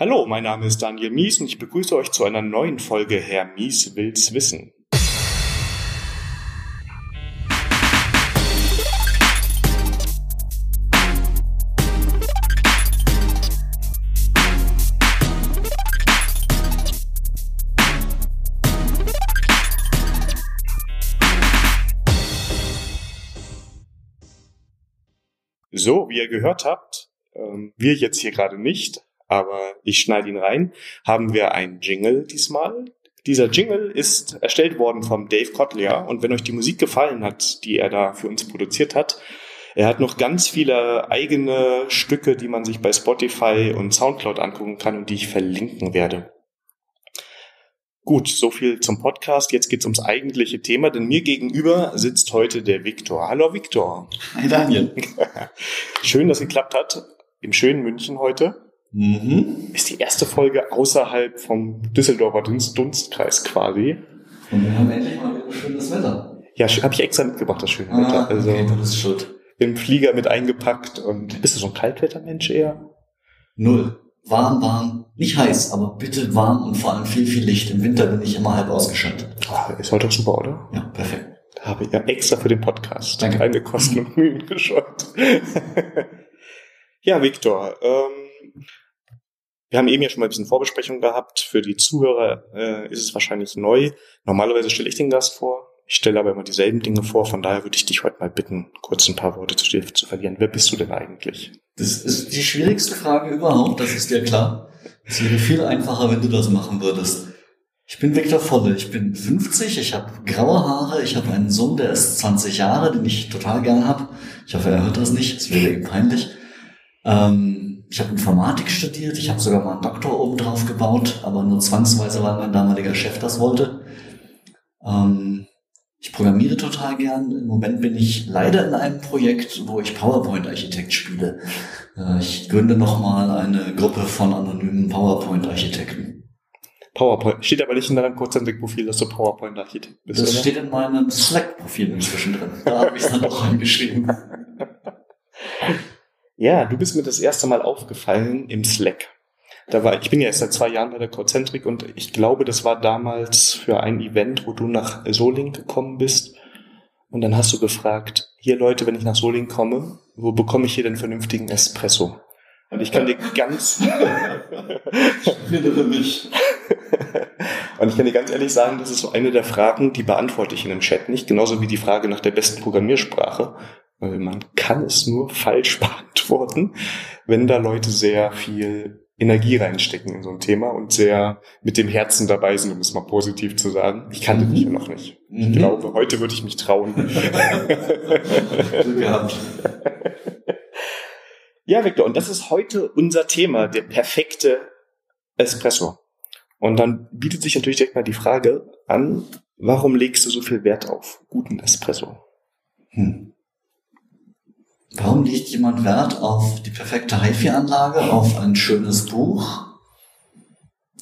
Hallo, mein Name ist Daniel Mies und ich begrüße euch zu einer neuen Folge Herr Mies will's wissen. So, wie ihr gehört habt, ähm, wir jetzt hier gerade nicht, aber ich schneide ihn rein, haben wir ein Jingle diesmal. Dieser Jingle ist erstellt worden vom Dave Kotlia und wenn euch die Musik gefallen hat, die er da für uns produziert hat, er hat noch ganz viele eigene Stücke, die man sich bei Spotify und Soundcloud angucken kann und die ich verlinken werde. Gut, so viel zum Podcast. Jetzt geht's ums eigentliche Thema, denn mir gegenüber sitzt heute der Viktor. Hallo Viktor. Hi Daniel. Schön, dass es geklappt hat. Im schönen München heute. Mhm. Ist die erste Folge außerhalb vom Düsseldorfer Dunst Dunstkreis quasi. Und wir haben endlich mal wieder schönes Wetter. Ja, habe ich extra mitgebracht, das schöne Wetter. Ah, Also okay, du bist schuld. im Flieger mit eingepackt und bist du so ein Kaltwettermensch eher? Null. Warm, warm. Nicht heiß, aber bitte warm und vor allem viel, viel Licht. Im Winter bin ich immer halb ausgeschaltet. Ah, ist heute doch super, oder? Ja, perfekt. Habe ich ja extra für den Podcast. Danke. Keine Kosten und Mühen gescheut. ja, Viktor, ähm, wir haben eben ja schon mal ein bisschen Vorbesprechung gehabt. Für die Zuhörer äh, ist es wahrscheinlich neu. Normalerweise stelle ich den Gast vor. Ich stelle aber immer dieselben Dinge vor. Von daher würde ich dich heute mal bitten, kurz ein paar Worte zu dir zu verlieren. Wer bist du denn eigentlich? Das ist die schwierigste Frage überhaupt, das ist dir klar. Es wäre viel einfacher, wenn du das machen würdest. Ich bin Viktor Volle, ich bin 50, ich habe graue Haare, ich habe einen Sohn, der ist 20 Jahre, den ich total gern habe. Ich hoffe, er hört das nicht, es wäre ihm peinlich. Ähm, ich habe Informatik studiert, ich habe sogar mal einen Doktor oben drauf gebaut, aber nur zwangsweise, weil mein damaliger Chef das wollte. Ähm, ich programmiere total gern. Im Moment bin ich leider in einem Projekt, wo ich PowerPoint-Architekt spiele. Äh, Ich gründe nochmal eine Gruppe von anonymen PowerPoint-Architekten. PowerPoint. Steht aber nicht in deinem Kurzentwickprofil, dass du PowerPoint-Architekt bist, Das oder? steht in meinem Slack-Profil inzwischen drin. Da habe ich es dann auch reingeschrieben. Ja, du bist mir das erste Mal aufgefallen im Slack. Da war, ich bin ja erst seit zwei Jahren bei der Codecentrik und ich glaube, das war damals für ein Event, wo du nach Soling gekommen bist. Und dann hast du gefragt, hier Leute, wenn ich nach Soling komme, wo bekomme ich hier den vernünftigen Espresso? Und ich kann dir ganz, Ich mich. und ich kann dir ganz ehrlich sagen, das ist so eine der Fragen, die beantworte ich in dem Chat nicht, genauso wie die Frage nach der besten Programmiersprache. Weil man kann es nur falsch beantworten, wenn da Leute sehr viel Energie reinstecken in so ein Thema und sehr mit dem Herzen dabei sind, um es mal positiv zu sagen. Ich kannte dich ja noch nicht. Ich Mhm. glaube, heute würde ich mich trauen. Ja, Victor, und das ist heute unser Thema, der perfekte Espresso. Und dann bietet sich natürlich direkt mal die Frage an, warum legst du so viel Wert auf guten Espresso? Hm. Warum legt jemand Wert auf die perfekte HiFi-Anlage, auf ein schönes Buch?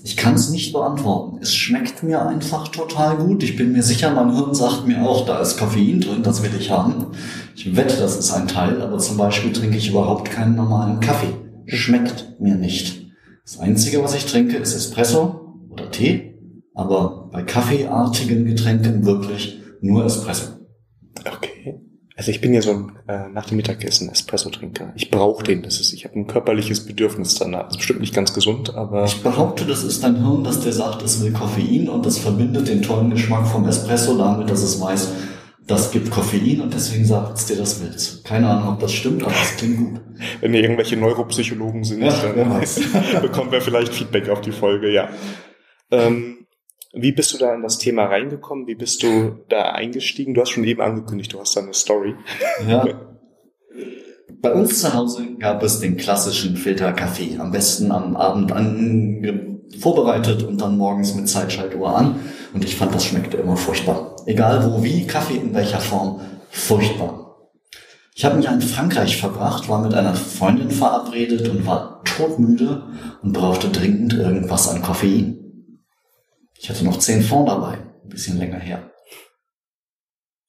Ich kann es nicht beantworten. Es schmeckt mir einfach total gut. Ich bin mir sicher, mein Hirn sagt mir auch, da ist Koffein drin, das will ich haben. Ich wette, das ist ein Teil, aber zum Beispiel trinke ich überhaupt keinen normalen Kaffee. Schmeckt mir nicht. Das Einzige, was ich trinke, ist Espresso oder Tee, aber bei kaffeeartigen Getränken wirklich nur Espresso. Okay. Also ich bin ja so ein äh, nach dem Mittagessen Espresso-Trinker. Ich brauche den. Das ist, ich habe ein körperliches Bedürfnis danach. Das ist bestimmt nicht ganz gesund, aber Ich behaupte, das ist dein Hirn, dass dir sagt, es will Koffein und das verbindet den tollen Geschmack vom Espresso damit, dass es weiß, das gibt Koffein und deswegen sagt es dir, das willst. Keine Ahnung, ob das stimmt, aber es klingt gut. wenn hier irgendwelche Neuropsychologen sind, Ja, dann bekommen wir vielleicht Feedback auf die Folge, ja. Ähm, wie bist du da in das Thema reingekommen? Wie bist du da eingestiegen? Du hast schon eben angekündigt, du hast da eine Story. Ja. Bei uns zu Hause gab es den klassischen Filterkaffee. Am besten am Abend ange vorbereitet und dann morgens mit Zeitschaltuhr an. Und ich fand, das schmeckte immer furchtbar. Egal wo, wie, Kaffee in welcher Form, furchtbar. Ich habe mich in Frankreich verbracht, war mit einer Freundin verabredet und war todmüde und brauchte dringend irgendwas an Koffein. Ich hatte noch 10 Fonds dabei, ein bisschen länger her.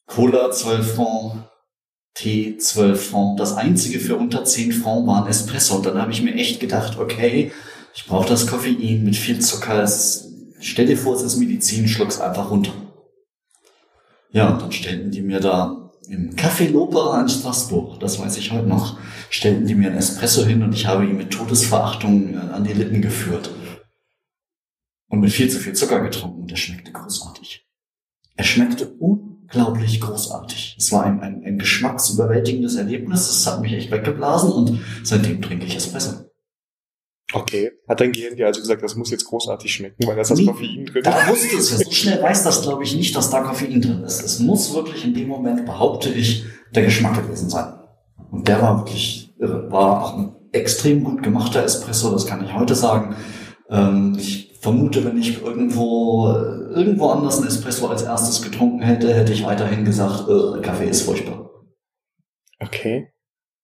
Cola 12 Fonds, Tee 12 Francs. Das einzige für unter 10 Francs war ein Espresso. Und dann habe ich mir echt gedacht, okay, Ich brauche das Koffein mit viel Zucker. Es, stell dir vor, es ist Medizin, schluck's einfach runter. Ja, und dann stellten die mir da im Café L'Opera in Straßburg, das weiß ich heute noch, stellten die mir ein Espresso hin und ich habe ihn mit Todesverachtung äh, an die Lippen geführt. Und mit viel zu viel Zucker getrunken. Und er schmeckte großartig. Er schmeckte unglaublich großartig. Es war ein, ein, ein geschmacksüberwältigendes Erlebnis. Es hat mich echt weggeblasen und seitdem trinke ich Espresso. Okay. Hat dein Gehirn dir also gesagt, das muss jetzt großartig schmecken, weil da ist das Nee, Koffein drin? Da wusste es ja. So schnell weiß das, glaube ich, nicht, dass da Koffein drin ist. Es muss wirklich in dem Moment, behaupte ich, der Geschmack gewesen sein. Und der war wirklich irre. War auch ein extrem gut gemachter Espresso, das kann ich heute sagen. Ähm, ich vermute, wenn ich irgendwo, irgendwo anders einen Espresso als erstes getrunken hätte, hätte ich weiterhin gesagt, äh, Kaffee ist furchtbar. Okay.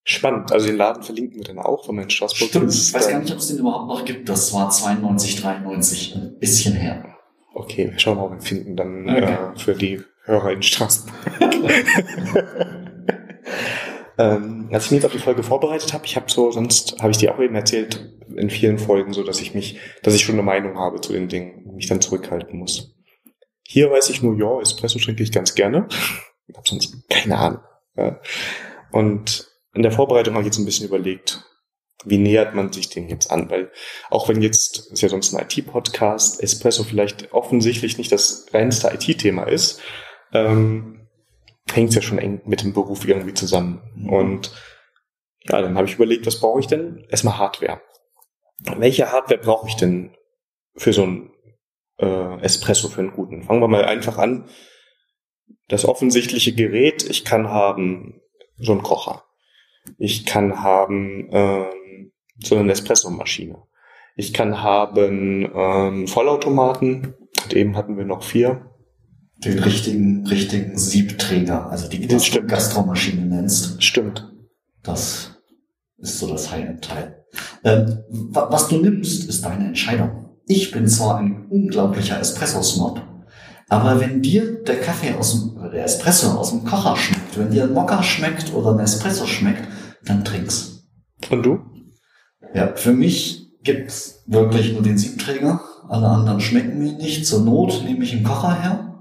Spannend. Also den Laden verlinken wir dann auch, wenn man in Straßburg Stimmt, ist. ich weiß gar nicht, ob es den überhaupt noch gibt. Das war 92, 93, ein bisschen her. Okay, wir schauen mal, ob wir ihn finden dann Okay. äh, für die Hörer in Straßburg. ähm, als ich mich jetzt auf die Folge vorbereitet habe, ich habe so, sonst habe ich dir auch eben erzählt, in vielen Folgen so, dass ich mich, dass ich schon eine Meinung habe zu den Dingen, und mich dann zurückhalten muss. Hier weiß ich nur, ja, Espresso trinke ich ganz gerne. Ich habe sonst keine Ahnung. Ja. Und in der Vorbereitung habe ich jetzt ein bisschen überlegt, wie nähert man sich dem jetzt an? Weil auch wenn jetzt, ist ja sonst ein IT-Podcast, Espresso vielleicht offensichtlich nicht das reinste IT-Thema ist, ähm, hängt es ja schon eng mit dem Beruf irgendwie zusammen. Mhm. Und ja, dann habe ich überlegt, was brauche ich denn? Erstmal Hardware. Welche Hardware brauche ich denn für so ein äh, Espresso, für einen guten? Fangen wir mal einfach an. Das offensichtliche Gerät, ich kann haben so einen Kocher. Ich kann haben ähm, so eine Espresso-Maschine. Ich kann haben ähm, Vollautomaten. Und eben hatten wir noch vier. Den richtigen, richtigen Siebträger, also die Das stimmt. Gastromaschine nennst. Stimmt. Das ist so das High-End-Teil. Ähm, wa- was du nimmst, ist deine Entscheidung. Ich bin zwar ein unglaublicher Espresso-Snob, aber wenn dir der Kaffee aus dem, oder der Espresso aus dem Kocher schmeckt, wenn dir ein Mokka schmeckt oder ein Espresso schmeckt, dann trink's. Und du? Ja, für mich gibt's wirklich nur den Siebträger. Alle anderen schmecken mir nicht. Zur Not nehme ich einen Kocher her.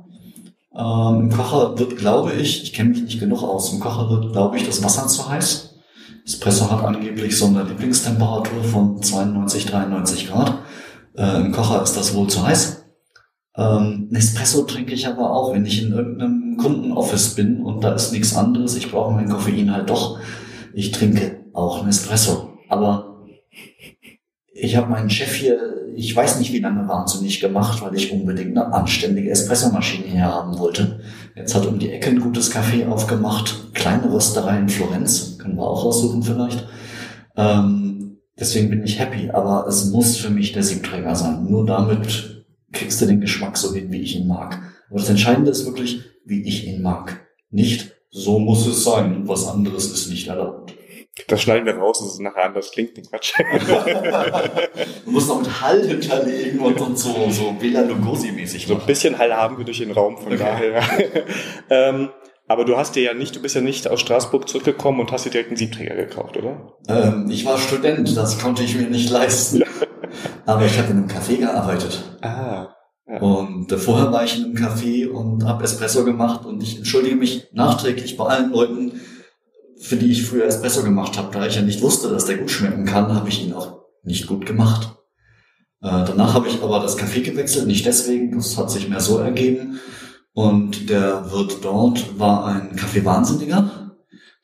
Ähm, Im Kocher wird, glaube ich, ich kenne mich nicht genug aus, im Kocher wird, glaube ich, das Wasser zu heiß. Espresso hat angeblich so eine Lieblingstemperatur von 92, 93 Grad. Äh, Im Kocher ist das wohl zu heiß. Ähm, Nespresso trinke ich aber auch, wenn ich in irgendeinem Kundenoffice bin und da ist nichts anderes. Ich brauche mein Koffein halt doch. Ich trinke auch Nespresso. Aber ich habe meinen Chef hier, ich weiß nicht wie lange wahnsinnig gemacht, weil ich unbedingt eine anständige Espressomaschine hier haben wollte. Jetzt hat um die Ecke ein gutes Café aufgemacht, kleine Rösterei in Florenz, können wir auch raussuchen vielleicht. Ähm, deswegen bin ich happy, aber es muss für mich der Siebträger sein. Nur damit kriegst du den Geschmack so hin, wie ich ihn mag. Aber das Entscheidende ist wirklich, wie ich ihn mag. Nicht, so muss es sein und was anderes ist nicht erlaubt. Das schneiden wir raus, das ist nachher anders klingt, den Quatsch. Du musst noch mit Hall hinterlegen und, und so, so Bela Lugosi-mäßig so ein bisschen Hall haben wir durch den Raum, von Okay. daher. ähm, aber du hast dir ja nicht, du bist ja nicht aus Straßburg zurückgekommen und hast dir direkt einen Siebträger gekauft, oder? Ähm, ich war Student, das konnte ich mir nicht leisten. Aber ich habe in einem Café gearbeitet. Ah. Ja. Und vorher war ich in einem Café und habe Espresso gemacht und ich entschuldige mich nachträglich bei allen Leuten, für die ich früher Espresso gemacht habe. Da ich ja nicht wusste, dass der gut schmecken kann, habe ich ihn auch nicht gut gemacht. Äh, danach habe ich aber das Café gewechselt, nicht deswegen, das hat sich mehr so ergeben. Und der Wirt dort war ein Kaffeewahnsinniger.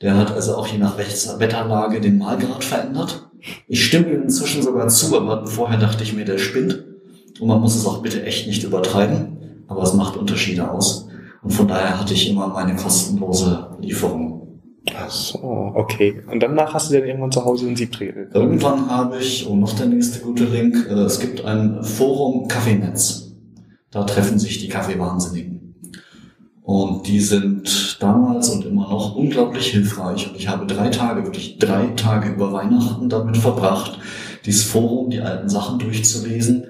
Der hat also auch je nach Wetterlage den Mahlgrad verändert. Ich stimme ihm inzwischen sogar zu, aber vorher dachte ich mir, der spinnt. Und man muss es auch bitte echt nicht übertreiben, aber es macht Unterschiede aus. Und von daher hatte ich immer meine kostenlose Lieferung. Ach so, okay. Und danach hast du dann irgendwann zu Hause einen Siebträger. Irgendwann habe ich, und noch der nächste gute Link, äh, es gibt ein Forum Kaffeenetz. Da treffen sich die Kaffeewahnsinnigen. Und die sind damals und immer noch unglaublich hilfreich. Und ich habe drei Tage, wirklich drei Tage über Weihnachten damit verbracht, dieses Forum, die alten Sachen durchzulesen,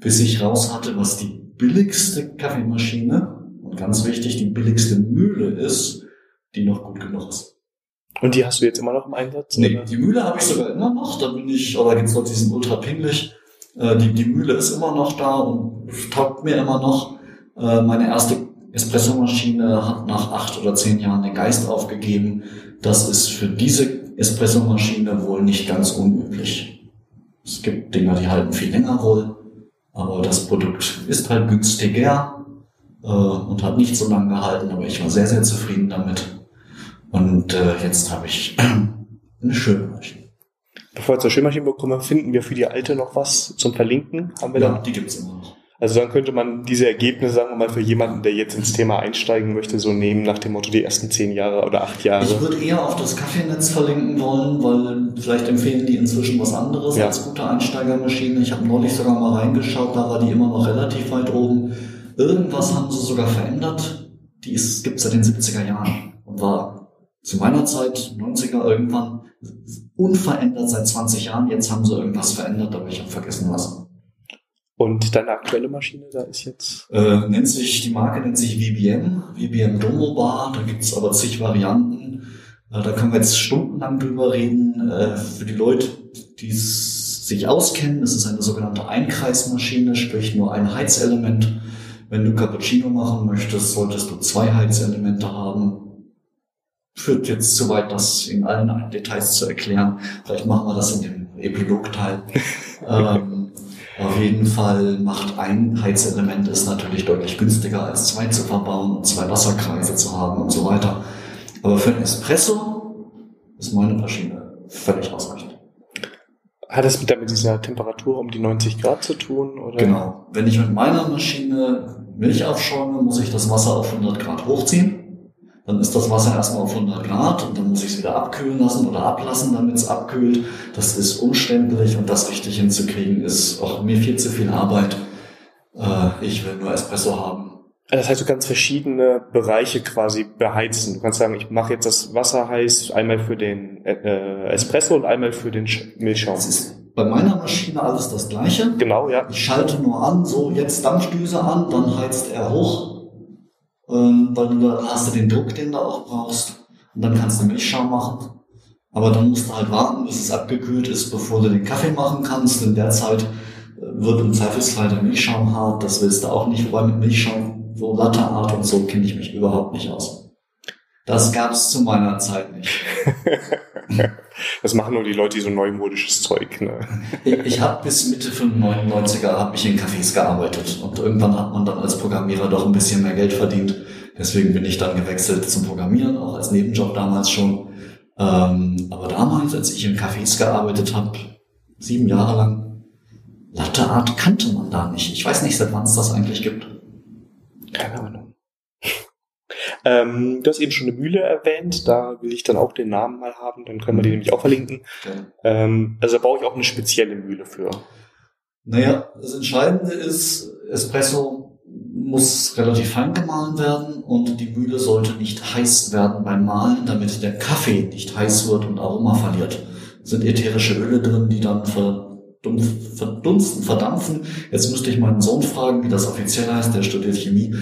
bis ich raus hatte, was die billigste Kaffeemaschine und ganz wichtig, die billigste Mühle ist, die noch gut genug ist. Und die hast du jetzt immer noch im Einsatz? Nee, oder? die Mühle habe ich sogar immer noch. Da bin ich, oder gibt's Leute, die sind ultra pingelig. Äh, die, die Mühle ist immer noch da und taugt mir immer noch. Äh, meine erste Espressomaschine hat nach acht oder zehn Jahren den Geist aufgegeben. Das ist für diese Espressomaschine wohl nicht ganz unüblich. Es gibt Dinger, die halten viel länger wohl, aber das Produkt ist halt günstiger äh, und hat nicht so lange gehalten, aber ich war sehr, sehr zufrieden damit. Und äh, jetzt habe ich eine schöne Maschine. Bevor wir zur Schwimmmaschine bekommen, finden wir für die alte noch was zum Verlinken? Haben wir ja, da? die gibt's immer noch. Also dann könnte man diese Ergebnisse, sagen wir mal, für jemanden, der jetzt ins Thema einsteigen möchte, so nehmen nach dem Motto die ersten zehn Jahre oder acht Jahre. Ich würde eher auf das Kaffeenetz verlinken wollen, weil vielleicht empfehlen die inzwischen was anderes ja. als gute Einsteigermaschine. Ich habe neulich sogar mal reingeschaut, da war die immer noch relativ weit oben. Irgendwas haben sie sogar verändert. Die gibt es seit den 70er Jahren und war zu meiner Zeit, 90er irgendwann, unverändert seit 20 Jahren. Jetzt haben sie irgendwas verändert, aber ich habe vergessen was. Und deine aktuelle Maschine da ist jetzt? Äh, nennt sich, die Marke nennt sich VBM, VBM Domo Bar, da gibt's aber zig Varianten. Äh, da können wir jetzt stundenlang drüber reden. Äh, für die Leute, die sich auskennen, es ist eine sogenannte Einkreismaschine, sprich nur ein Heizelement. Wenn du Cappuccino machen möchtest, solltest du zwei Heizelemente haben führt jetzt zu weit, das in allen Details zu erklären. Vielleicht machen wir das in dem Epilogteil. ähm, auf jeden Fall macht ein Heizelement es natürlich deutlich günstiger als zwei zu verbauen und zwei Wasserkreise zu haben und so weiter. Aber für ein Espresso ist meine Maschine völlig ausreichend. Hat es mit, dieser Temperatur um die 90 Grad zu tun? Oder? Genau. Wenn ich mit meiner Maschine Milch aufschäume, muss ich das Wasser auf 100 Grad hochziehen. Dann ist das Wasser erstmal auf 100 Grad und dann muss ich es wieder abkühlen lassen oder ablassen, damit es abkühlt. Das ist umständlich und das richtig hinzukriegen ist auch mir viel zu viel Arbeit. Äh, ich will nur Espresso haben. Das heißt, du kannst verschiedene Bereiche quasi beheizen. Du kannst sagen, ich mache jetzt das Wasser heiß einmal für den äh, Espresso und einmal für den Milchschaum. Das ist bei meiner Maschine alles das gleiche. Genau, ja. Ich schalte nur an, so jetzt Dampfdüse an, dann heizt er hoch ähm, weil du da hast du den Druck, den du auch brauchst. Und dann kannst du Milchschaum machen. Aber dann musst du halt warten, bis es abgekühlt ist, bevor du den Kaffee machen kannst. In der Zeit äh, wird im Zweifelsfall der Milchschaum hart. Das willst du auch nicht, wobei mit Milchschaum, so Latteart und so kenne ich mich überhaupt nicht aus. Das gab's zu meiner Zeit nicht. das machen nur die Leute, die so neumodisches Zeug. Ne? ich ich habe bis Mitte 95er hab ich in Cafés gearbeitet und irgendwann hat man dann als Programmierer doch ein bisschen mehr Geld verdient. Deswegen bin ich dann gewechselt zum Programmieren, auch als Nebenjob damals schon. Ähm, aber damals, als ich in Cafés gearbeitet habe, sieben Jahre lang, Latte Art kannte man da nicht. Ich weiß nicht, seit wann es das eigentlich gibt. Keine Ahnung. Ähm, du hast eben schon eine Mühle erwähnt, da will ich dann auch den Namen mal haben, dann können wir die nämlich auch verlinken. Okay. Ähm, also da brauche ich auch eine spezielle Mühle für. Naja, das Entscheidende ist, Espresso muss relativ fein gemahlen werden und die Mühle sollte nicht heiß werden beim Mahlen, damit der Kaffee nicht heiß wird und Aroma verliert. Es sind ätherische Öle drin, die dann verdunsten, verdampfen. Jetzt müsste ich meinen Sohn fragen, wie das offiziell heißt, der studiert Chemie.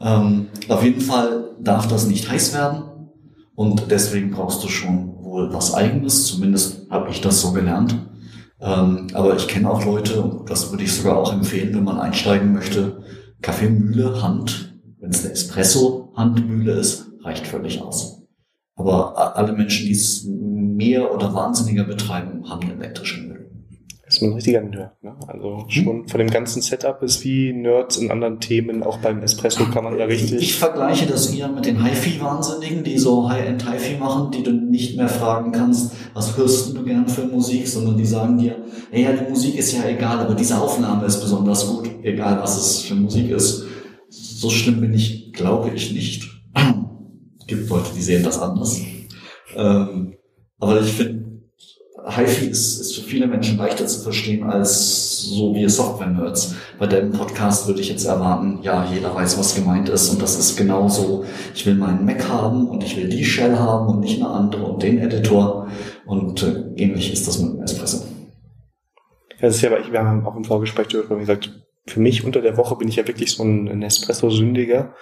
Ähm, auf jeden Fall darf das nicht heiß werden und deswegen brauchst du schon wohl was eigenes, zumindest habe ich das so gelernt. Ähm, aber ich kenne auch Leute, das würde ich sogar auch empfehlen, wenn man einsteigen möchte, Kaffeemühle, Hand, wenn es eine Espresso-Handmühle ist, reicht völlig aus. Aber alle Menschen, die es mehr oder wahnsinniger betreiben, haben eine elektrische Mühle ist man ein richtiger Nerd. Ne? Also schon von dem ganzen Setup ist wie Nerds in anderen Themen, auch beim Espresso kann man da richtig. Ich, ich vergleiche das eher mit den HiFi-Wahnsinnigen, die so High-End HiFi machen, die du nicht mehr fragen kannst, was hörst du gern für Musik, sondern die sagen dir, ja, die Musik ist ja egal, aber diese Aufnahme ist besonders gut, egal was es für Musik ist. So schlimm bin ich, glaube ich nicht. Es gibt Leute, die sehen das anders. Ähm, aber ich finde, HiFi ist, ist für viele Menschen leichter zu verstehen als so wie Software-Nerds. Bei dem Podcast würde ich jetzt erwarten, ja, jeder weiß, was gemeint ist und das ist genauso. Ich will meinen Mac haben und ich will die Shell haben und nicht eine andere und den Editor und äh, ähnlich ist das mit dem Espresso. Ja, das ist ja, wir haben auch im Vorgespräch darüber gesagt, für mich unter der Woche bin ich ja wirklich so ein Espresso-Sündiger.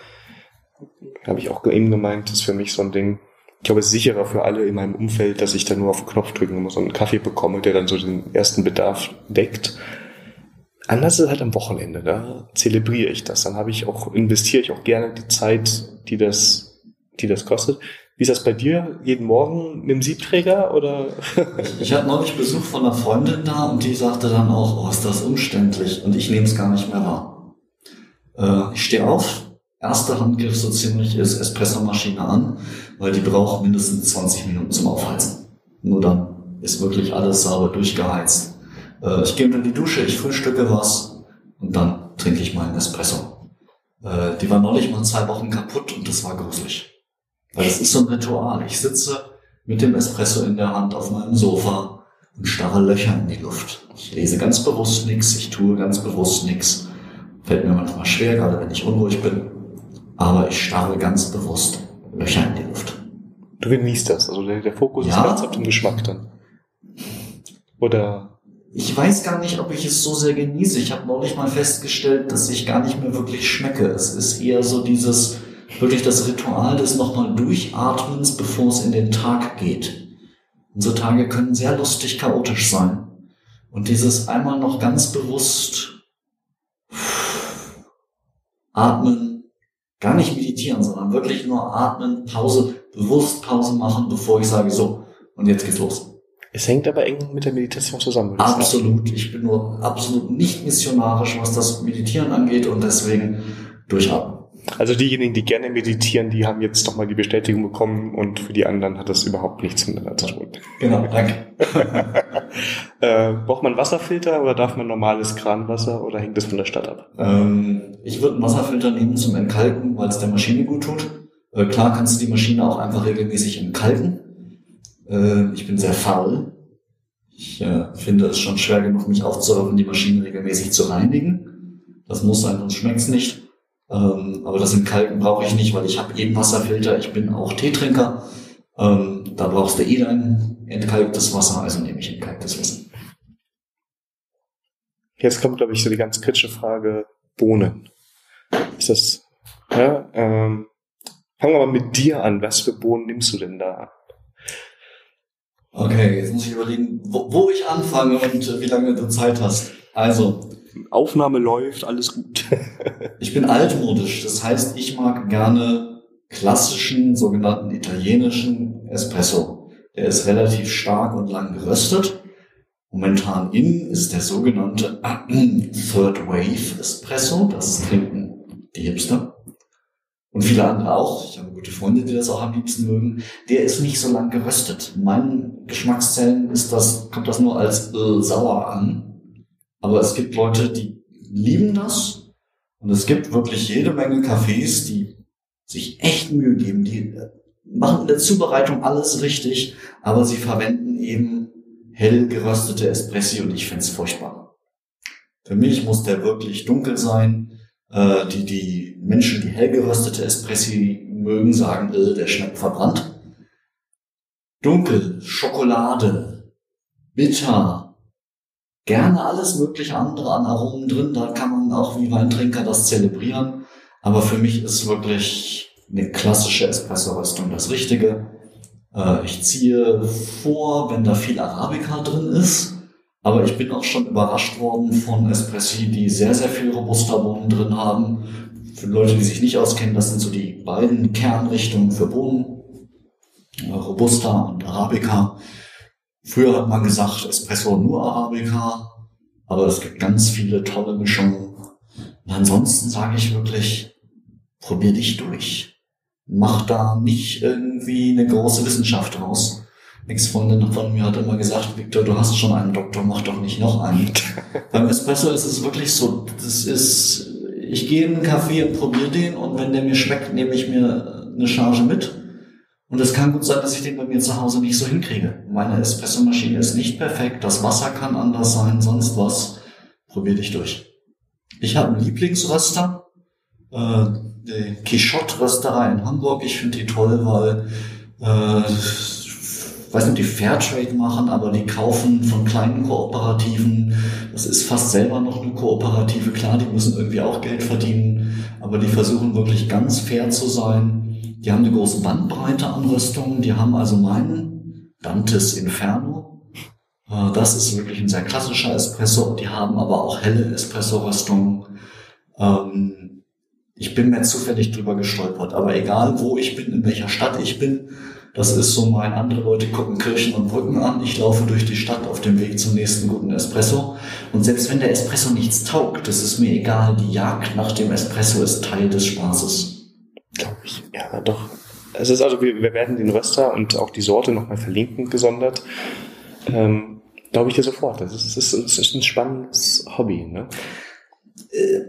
Habe ich auch eben gemeint, ist für mich so ein Ding ich glaube, es ist sicherer für alle in meinem Umfeld, dass ich dann nur auf den Knopf drücken muss und einen Kaffee bekomme, der dann so den ersten Bedarf deckt. Anders ist halt am Wochenende, da zelebriere ich das. Dann habe ich auch, investiere ich auch gerne die Zeit, die das, die das kostet. Wie ist das bei dir? Jeden Morgen mit dem Siebträger oder? ich, ich hatte neulich Besuch von einer Freundin da und die sagte dann auch, oh, ist das umständlich und ich nehme es gar nicht mehr wahr. Äh, ich stehe auf, erster Handgriff so ziemlich ist Espressomaschine an, weil die braucht mindestens 20 Minuten zum Aufheizen. Nur dann ist wirklich alles sauber durchgeheizt. Äh, ich gehe unter die Dusche, ich frühstücke was und dann trinke ich meinen Espresso. Äh, die war neulich mal zwei Wochen kaputt und das war gruselig. Weil das ist so ein Ritual. Ich sitze mit dem Espresso in der Hand auf meinem Sofa und starre Löcher in die Luft. Ich lese ganz bewusst nichts, ich tue ganz bewusst nichts. Fällt mir manchmal schwer, gerade wenn ich unruhig bin. Aber ich starre ganz bewusst Löcher in die Luft. Du genießt das, also der, der Fokus ja. ist ganz auf dem Geschmack dann. Oder ich weiß gar nicht, ob ich es so sehr genieße. Ich habe neulich mal festgestellt, dass ich gar nicht mehr wirklich schmecke. Es ist eher so dieses, wirklich das Ritual des nochmal Durchatmens, bevor es in den Tag geht. Unsere Tage können sehr lustig chaotisch sein. Und dieses einmal noch ganz bewusst atmen, gar nicht meditieren, sondern wirklich nur atmen, Pause, bewusst Pause machen, bevor ich sage so, und jetzt geht's los. Es hängt aber eng mit der Meditation zusammen. Absolut. Ich, ich bin nur absolut nicht missionarisch, was das Meditieren angeht und deswegen durchatmen. Also diejenigen, die gerne meditieren, die haben jetzt nochmal die Bestätigung bekommen und für die anderen hat das überhaupt nichts miteinander zu tun. Genau, danke. äh, braucht man Wasserfilter oder darf man normales Kranwasser oder hängt das von der Stadt ab? Ähm, ich würde einen Wasserfilter nehmen zum Entkalken, weil es der Maschine gut tut. Äh, klar kannst du die Maschine auch einfach regelmäßig entkalken. Äh, ich bin sehr faul. Ich äh, finde es schon schwer genug, mich aufzuraffen, die Maschine regelmäßig zu reinigen. Das muss sein, sonst schmeckt's nicht. Ähm, aber das im Kalten brauche ich nicht, weil ich habe eben Wasserfilter. Ich bin auch Teetrinker. Ähm, da brauchst du eh dein entkalktes Wasser, also nehme ich entkalktes Wasser. Jetzt kommt, glaube ich, so die ganz kritische Frage Bohnen. Ist das, ja, ähm, fangen wir mal mit dir an. Was für Bohnen nimmst du denn da? Okay, jetzt muss ich überlegen, wo, wo ich anfange und äh, wie lange du Zeit hast. Also. Aufnahme läuft, alles gut. ich bin altmodisch, das heißt, ich mag gerne klassischen, sogenannten italienischen Espresso. Der ist relativ stark und lang geröstet. Momentan in ist der sogenannte Third Wave Espresso. Das trinken die Hipster und viele andere auch, ich habe gute Freunde, die das auch am liebsten mögen, der ist nicht so lang geröstet. In meinen Geschmackszellen ist das, kommt das nur als äh, sauer an. Aber es gibt Leute, die lieben das. Und es gibt wirklich jede Menge Cafés, die sich echt Mühe geben, die machen in der Zubereitung alles richtig, aber sie verwenden eben hell geröstete Espressi und ich find's furchtbar. Für mich muss der wirklich dunkel sein, äh, die, die Menschen, die hell geröstete Espressi mögen, sagen, äh, der schmeckt verbrannt. Dunkel, Schokolade, bitter, gerne alles mögliche andere an Aromen drin. Da kann man auch wie Weintrinker das zelebrieren. Aber für mich ist wirklich eine klassische Espresso-Röstung das Richtige. Äh, ich ziehe vor, wenn da viel Arabica drin ist. Aber ich bin auch schon überrascht worden von Espressi, die sehr, sehr viel Robusta-Bohnen drin haben. Für Leute, die sich nicht auskennen, das sind so die beiden Kernrichtungen für Bohnen. Robusta und Arabica. Früher hat man gesagt, Espresso nur Arabica. Aber es gibt ganz viele tolle Mischungen. Und ansonsten sage ich wirklich, probier dich durch. Mach da nicht irgendwie eine große Wissenschaft raus Ex-Freundin von mir hat immer gesagt, Victor, du hast schon einen Doktor, mach doch nicht noch einen. Beim Espresso ist es wirklich so, das ist, ich gehe in einen Kaffee und probiere den und wenn der mir schmeckt, nehme ich mir eine Charge mit. Und es kann gut sein, dass ich den bei mir zu Hause nicht so hinkriege. Meine Espressomaschine ist nicht perfekt, das Wasser kann anders sein, sonst was. Probier dich durch. Ich habe einen Lieblingsröster, äh, die Quichotte-Rösterei in Hamburg. Ich finde die toll, weil äh, weiß nicht, die Fairtrade machen, aber die kaufen von kleinen Kooperativen. Das ist fast selber noch eine Kooperative. Klar, die müssen irgendwie auch Geld verdienen, aber die versuchen wirklich ganz fair zu sein. Die haben eine große Bandbreite an Rüstungen. Die haben also meinen Dantes Inferno. Äh, Das ist wirklich ein sehr klassischer Espresso. Die haben aber auch helle Espresso-Röstungen. Ähm, ich bin mir zufällig drüber gestolpert, aber egal wo ich bin, in welcher Stadt ich bin, das ist so mein, andere Leute gucken Kirchen und Brücken an. Ich laufe durch die Stadt auf dem Weg zum nächsten guten Espresso. Und selbst wenn der Espresso nichts taugt, das ist mir egal. Die Jagd nach dem Espresso ist Teil des Spaßes. Glaube ich. Ja, doch. Es ist also, wir, wir werden den Röster und auch die Sorte nochmal verlinken, gesondert. Ähm, Glaube ich dir sofort. Das ist, das ist, das ist ein spannendes Hobby. Ne? Äh,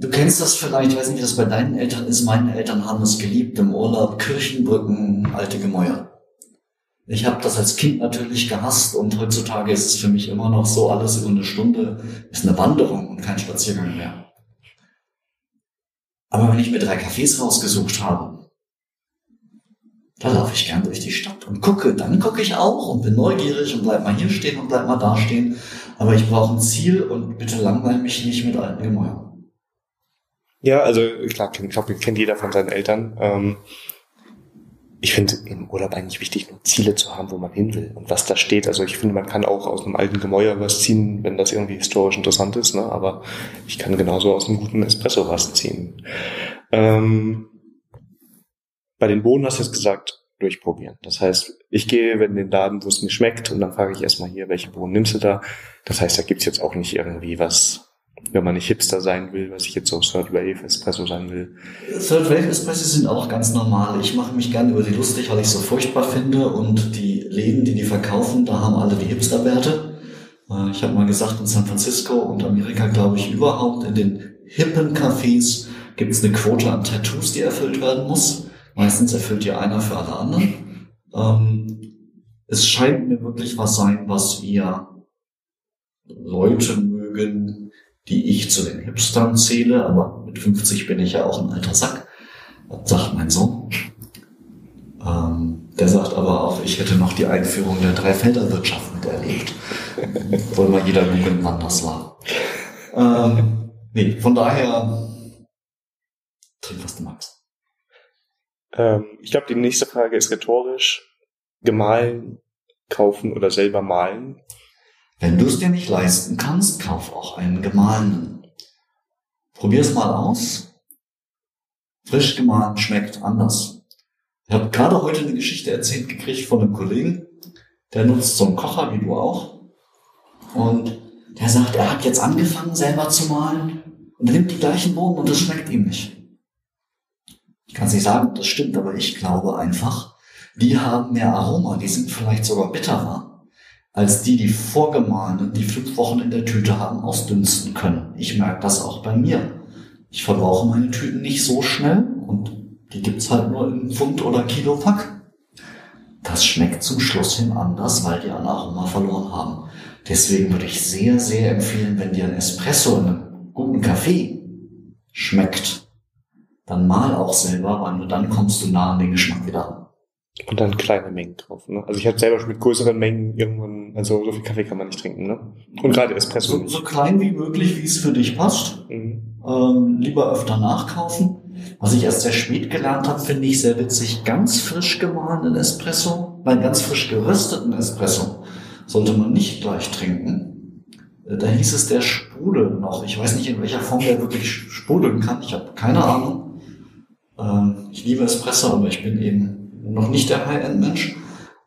Du kennst das vielleicht, ich weiß nicht, wie das bei deinen Eltern ist. Meine Eltern haben es geliebt im Urlaub, Kirchenbrücken, alte Gemäuer. Ich habe das als Kind natürlich gehasst und heutzutage ist es für mich immer noch so, alles über eine Stunde ist eine Wanderung und kein Spaziergang mehr. Aber wenn ich mir drei Cafés rausgesucht habe, da laufe ich gern durch die Stadt und gucke. Dann gucke ich auch und bin neugierig und bleib mal hier stehen und bleib mal da stehen. Aber ich brauche ein Ziel und bitte langweil mich nicht mit alten Gemäuern. Ja, also klar, ich glaube, kennt jeder von seinen Eltern. Ähm, ich finde im Urlaub eigentlich wichtig, nur Ziele zu haben, wo man hin will und was da steht. Also ich finde, man kann auch aus einem alten Gemäuer was ziehen, wenn das irgendwie historisch interessant ist, ne? aber ich kann genauso aus einem guten Espresso was ziehen. Ähm, bei den Bohnen hast du jetzt gesagt, durchprobieren. Das heißt, ich gehe in den Laden, wo es mir schmeckt und dann frage ich erstmal hier, welche Bohnen nimmst du da? Das heißt, da gibt's jetzt auch nicht irgendwie was, wenn man nicht Hipster sein will, was ich jetzt so Third Wave Espresso sein will. Third Wave Espresso sind auch ganz normal. Ich mache mich gerne über die lustig, weil ich so furchtbar finde. Und die Läden, die die verkaufen, da haben alle die Hipster-Werte. Äh, Ich habe mal gesagt, in San Francisco und Amerika, glaube ich, überhaupt in den hippen Cafés gibt es eine Quote an Tattoos, die erfüllt werden muss. Meistens erfüllt die einer für alle anderen. Ähm, es scheint mir wirklich was sein, was wir Leute mögen, die ich zu den Hipstern zähle, aber mit 50 bin ich ja auch ein alter Sack. Sagt mein Sohn. Ähm, der sagt aber auch, ich hätte noch die Einführung der Dreifelderwirtschaft miterlebt. Wollen mal jeder googeln, wann das war. Ähm, nee, von daher, trink, was du magst. Ähm, ich glaube, die nächste Frage ist rhetorisch. Gemahlen, kaufen oder selber malen? Wenn du es dir nicht leisten kannst, kauf auch einen gemahlenen. Probier's mal aus. Frisch gemahlen schmeckt anders. Ich habe gerade heute eine Geschichte erzählt gekriegt von einem Kollegen, der nutzt so einen Kocher wie du auch. Und der sagt, er hat jetzt angefangen selber zu malen und nimmt die gleichen Bohnen und es schmeckt ihm nicht. Ich kann es nicht sagen, das stimmt, aber ich glaube einfach, die haben mehr Aroma, die sind vielleicht sogar bitterer, als die, die vorgemahlenen, die fünf Wochen in der Tüte haben, ausdünsten können. Ich merke das auch bei mir. Ich verbrauche meine Tüten nicht so schnell und die gibt's halt nur in Pfund oder Kilo Pack. Das schmeckt zum Schluss hin anders, weil die an Aroma verloren haben. Deswegen würde ich sehr, sehr empfehlen, wenn dir ein Espresso in einem guten Kaffee schmeckt, dann mal auch selber, weil nur dann kommst du nah an den Geschmack wieder. Und dann kleine Mengen drauf. Ne? Also ich hatte selber schon mit größeren Mengen irgendwann, also so viel Kaffee kann man nicht trinken. Ne? Und gerade Espresso So, nicht. so klein wie möglich, wie es für dich passt. Mhm. Ähm, lieber öfter nachkaufen. Was ich erst sehr spät gelernt habe, finde ich sehr witzig. Ganz frisch gemahlenen Espresso, nein, ganz frisch gerösteten Espresso sollte man nicht gleich trinken. Äh, Da hieß es, der sprudelt noch. Ich weiß nicht, in welcher Form der wirklich sprudeln kann. Ich habe keine Ahnung. Ähm, ich liebe Espresso, aber ich bin eben noch nicht der High-End-Mensch.